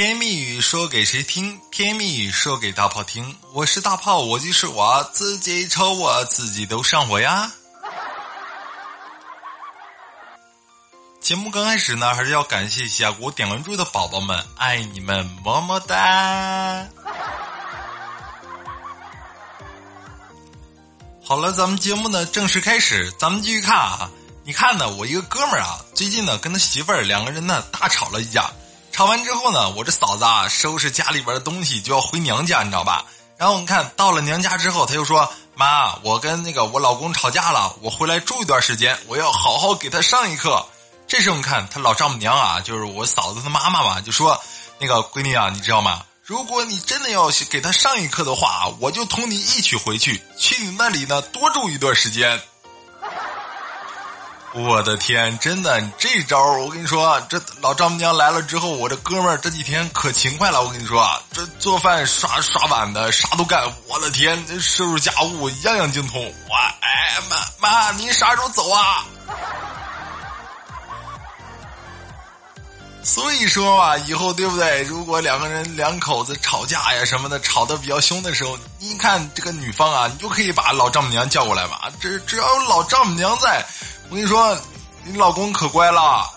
甜言蜜语说给谁听？甜言蜜语说给大炮听。我是大炮，我就是我自己瞅我自己都上火呀。节目刚开始呢，还是要感谢一下给我点关注的宝宝们，爱你们，么么哒。好了，咱们节目呢正式开始，咱们继续看啊。你看呢，我一个哥们儿啊，最近呢跟他媳妇儿两个人呢大吵了一架。吵完之后呢，我这嫂子啊收拾家里边的东西就要回娘家，你知道吧？然后你看到了娘家之后，她又说：“妈，我跟那个我老公吵架了，我回来住一段时间，我要好好给他上一课。”这时候你看他老丈母娘啊，就是我嫂子的妈妈嘛，就说：“那个闺女啊，你知道吗？如果你真的要给他上一课的话，我就同你一起回去，去你那里呢多住一段时间。”我的天，真的，这招我跟你说，这老丈母娘来了之后，我这哥们儿这几天可勤快了。我跟你说，这做饭、刷刷碗的啥都干。我的天，收拾家务样样精通。我哎妈妈，你啥时候走啊？所以说嘛，以后对不对？如果两个人两口子吵架呀什么的，吵得比较凶的时候，你看这个女方啊，你就可以把老丈母娘叫过来嘛。这只要有老丈母娘在。我跟你说，你老公可乖了。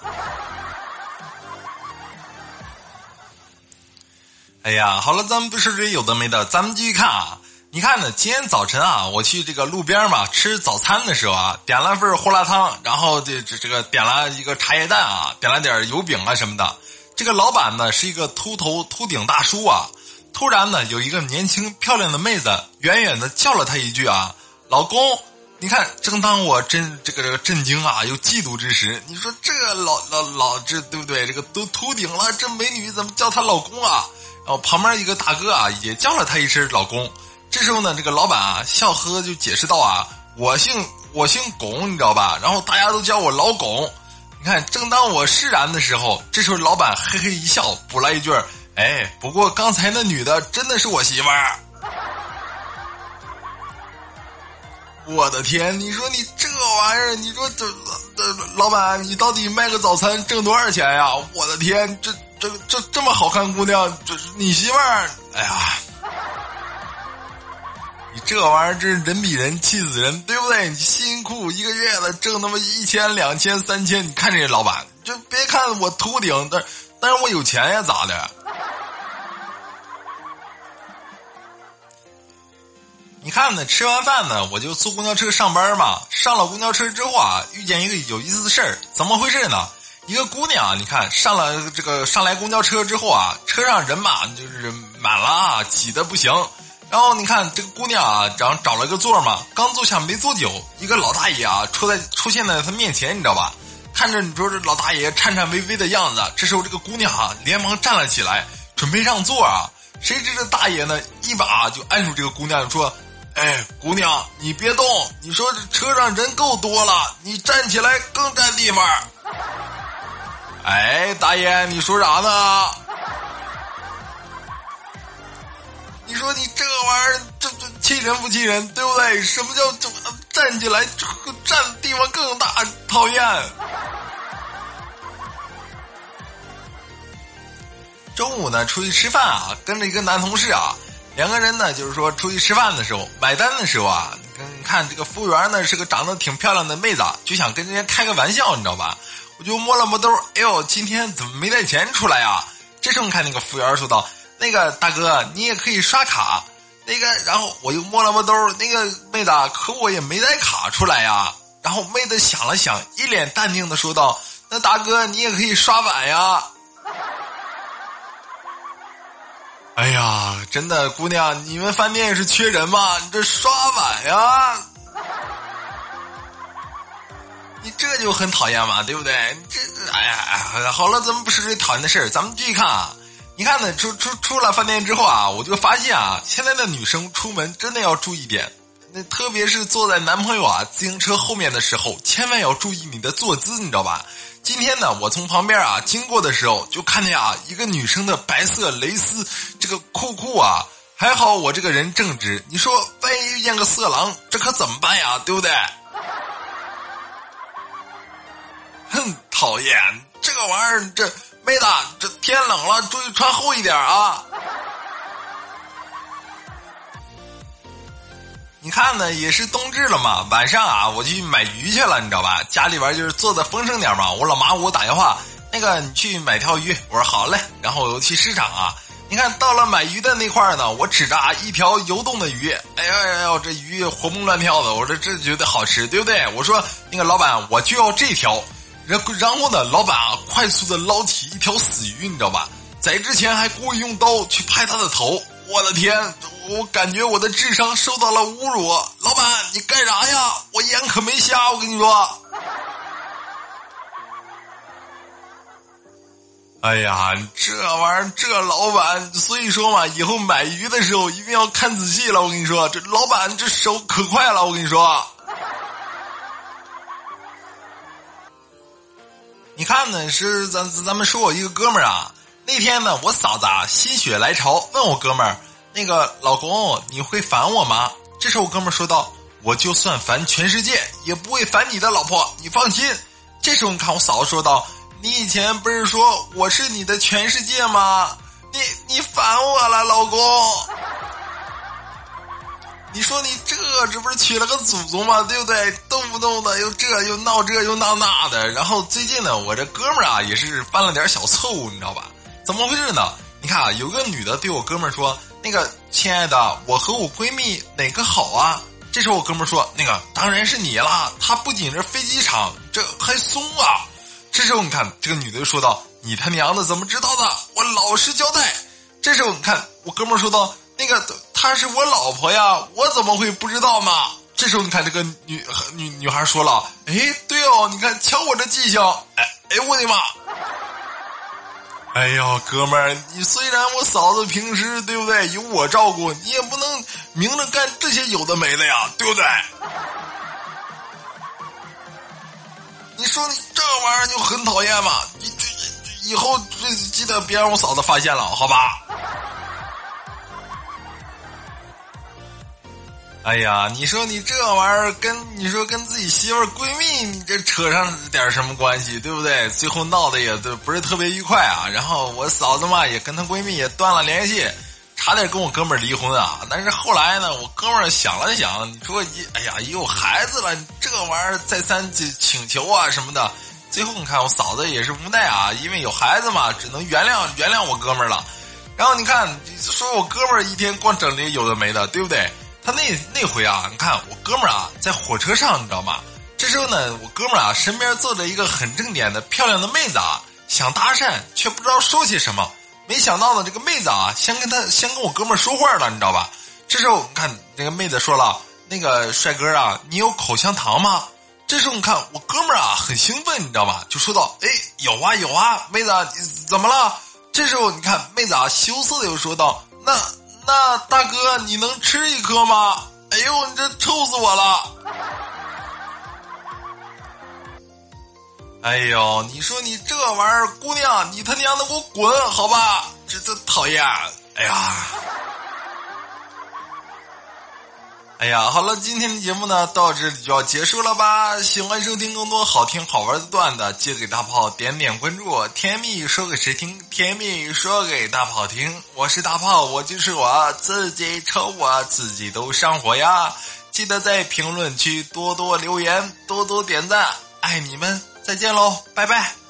哎呀，好了，咱们不说这有的没的，咱们继续看啊。你看呢，今天早晨啊，我去这个路边嘛吃早餐的时候啊，点了份胡辣汤，然后这这这个点了一个茶叶蛋啊，点了点油饼啊什么的。这个老板呢是一个秃头秃顶大叔啊。突然呢，有一个年轻漂亮的妹子远远的叫了他一句啊，老公。你看，正当我震这个这个震惊啊又嫉妒之时，你说这老老老这对不对？这个都秃顶了，这美女怎么叫她老公啊？然后旁边一个大哥啊也叫了她一声老公。这时候呢，这个老板啊笑呵呵就解释道啊，我姓我姓龚，你知道吧？然后大家都叫我老龚。你看，正当我释然的时候，这时候老板嘿嘿一笑，补了一句：“哎，不过刚才那女的真的是我媳妇儿。”我的天！你说你这玩意儿，你说这这老板，你到底卖个早餐挣多少钱呀？我的天，这这这这么好看姑娘，这你媳妇儿？哎呀，你这玩意儿真是人比人气死人，对不对？你辛苦一个月了，挣那么一千、两千、三千，你看这老板，就别看我秃顶，但但是我有钱呀，咋的？你看呢？吃完饭呢，我就坐公交车上班嘛。上了公交车之后啊，遇见一个有意思的事儿。怎么回事呢？一个姑娘，你看上了这个上来公交车之后啊，车上人嘛就是满了啊，挤得不行。然后你看这个姑娘啊，找找了个座嘛，刚坐下没多久，一个老大爷啊出在出现在她面前，你知道吧？看着你说这老大爷颤颤巍巍的样子，这时候这个姑娘啊连忙站了起来，准备让座啊。谁知这大爷呢一把就按住这个姑娘说。哎，姑娘，你别动！你说这车上人够多了，你站起来更占地方。哎，大爷，你说啥呢？你说你这玩意儿，这这气人不气人？对不对？什么叫这站起来占地方更大？讨厌！中午呢，出去吃饭啊，跟着一个男同事啊。两个人呢，就是说出去吃饭的时候，买单的时候啊，跟看这个服务员呢是个长得挺漂亮的妹子，就想跟人家开个玩笑，你知道吧？我就摸了摸兜，哎呦，今天怎么没带钱出来呀？这时候看那个服务员说道：“那个大哥，你也可以刷卡。”那个，然后我又摸了摸兜，那个妹子，可我也没带卡出来呀。然后妹子想了想，一脸淡定的说道：“那大哥，你也可以刷碗呀。”哎呀，真的，姑娘，你们饭店是缺人吗？你这刷碗呀，你这就很讨厌嘛，对不对？这，哎呀，好了，咱们不说这讨厌的事，咱们继续看啊。你看呢，出出出了饭店之后啊，我就发现啊，现在的女生出门真的要注意点，那特别是坐在男朋友啊自行车后面的时候，千万要注意你的坐姿，你知道吧？今天呢，我从旁边啊经过的时候，就看见啊一个女生的白色蕾丝这个裤裤啊，还好我这个人正直，你说万一遇见个色狼，这可怎么办呀？对不对？哼，讨厌这个玩意儿，这妹子，这天冷了，注意穿厚一点啊。你看呢，也是冬至了嘛，晚上啊，我去买鱼去了，你知道吧？家里边就是做的丰盛点嘛。我老妈给我打电话，那个你去买条鱼，我说好嘞。然后我又去市场啊，你看到了买鱼的那块呢，我指着啊一条游动的鱼，哎呦哎呦，这鱼活蹦乱跳的，我说这觉得好吃，对不对？我说那个老板，我就要这条。然然后呢，老板啊，快速的捞起一条死鱼，你知道吧？在之前还故意用刀去拍他的头，我的天！我感觉我的智商受到了侮辱，老板，你干啥呀？我眼可没瞎，我跟你说。哎呀，这玩意儿，这老板，所以说嘛，以后买鱼的时候一定要看仔细了。我跟你说，这老板这手可快了，我跟你说。你看呢，是咱咱们说我一个哥们儿啊，那天呢，我嫂子啊心血来潮问我哥们儿。那个老公，你会烦我吗？这时候我哥们说道：“我就算烦全世界，也不会烦你的老婆，你放心。”这时候你看我嫂子说道：“你以前不是说我是你的全世界吗？你你烦我了，老公。你说你这这不是娶了个祖宗吗？对不对？动不动的又这又闹这又闹那的。然后最近呢，我这哥们儿啊也是犯了点小错误，你知道吧？怎么回事呢？你看啊，有个女的对我哥们儿说。那个亲爱的，我和我闺蜜哪个好啊？这时候我哥们说：“那个当然是你啦！他不仅是飞机场，这还松啊！”这时候你看这个女的就说道：“你他娘的怎么知道的？我老实交代。”这时候你看我哥们说道：“那个她是我老婆呀，我怎么会不知道嘛？”这时候你看这个女女女孩说了：“哎，对哦，你看瞧我这记性，哎哎我的妈！”哎呦，哥们儿，你虽然我嫂子平时对不对有我照顾，你也不能明着干这些有的没的呀，对不对？你说你这玩意儿就很讨厌嘛？你这以后记得别让我嫂子发现了，好吧？哎呀，你说你这玩意儿跟你说跟自己媳妇闺蜜，你这扯上点什么关系，对不对？最后闹得也都不是特别愉快啊。然后我嫂子嘛也跟她闺蜜也断了联系，差点跟我哥们儿离婚啊。但是后来呢，我哥们儿想了想，你说一哎呀，有孩子了，这玩意儿再三请求啊什么的，最后你看我嫂子也是无奈啊，因为有孩子嘛，只能原谅原谅我哥们儿了。然后你看，说我哥们儿一天光整这有的没的，对不对？他那那回啊，你看我哥们儿啊，在火车上，你知道吗？这时候呢，我哥们儿啊，身边坐着一个很正点的漂亮的妹子啊，想搭讪，却不知道说些什么。没想到呢，这个妹子啊，先跟他先跟我哥们儿说话了，你知道吧？这时候你看那个妹子说了：“那个帅哥啊，你有口香糖吗？”这时候你看我哥们儿啊，很兴奋，你知道吧？就说道：“哎，有啊有啊，妹子怎么了？”这时候你看妹子啊，羞涩的又说道：“那。”那大哥，你能吃一颗吗？哎呦，你这臭死我了！哎呦，你说你这玩意儿，姑娘，你他娘的给我滚，好吧？这这讨厌！哎呀。哎呀，好了，今天的节目呢到这里就要结束了吧？喜欢收听更多好听好玩的段子，记得给大炮点点关注。甜蜜说给谁听？甜蜜说给大炮听。我是大炮，我就是我自己，瞅我自己都上火呀！记得在评论区多多留言，多多点赞，爱你们，再见喽，拜拜。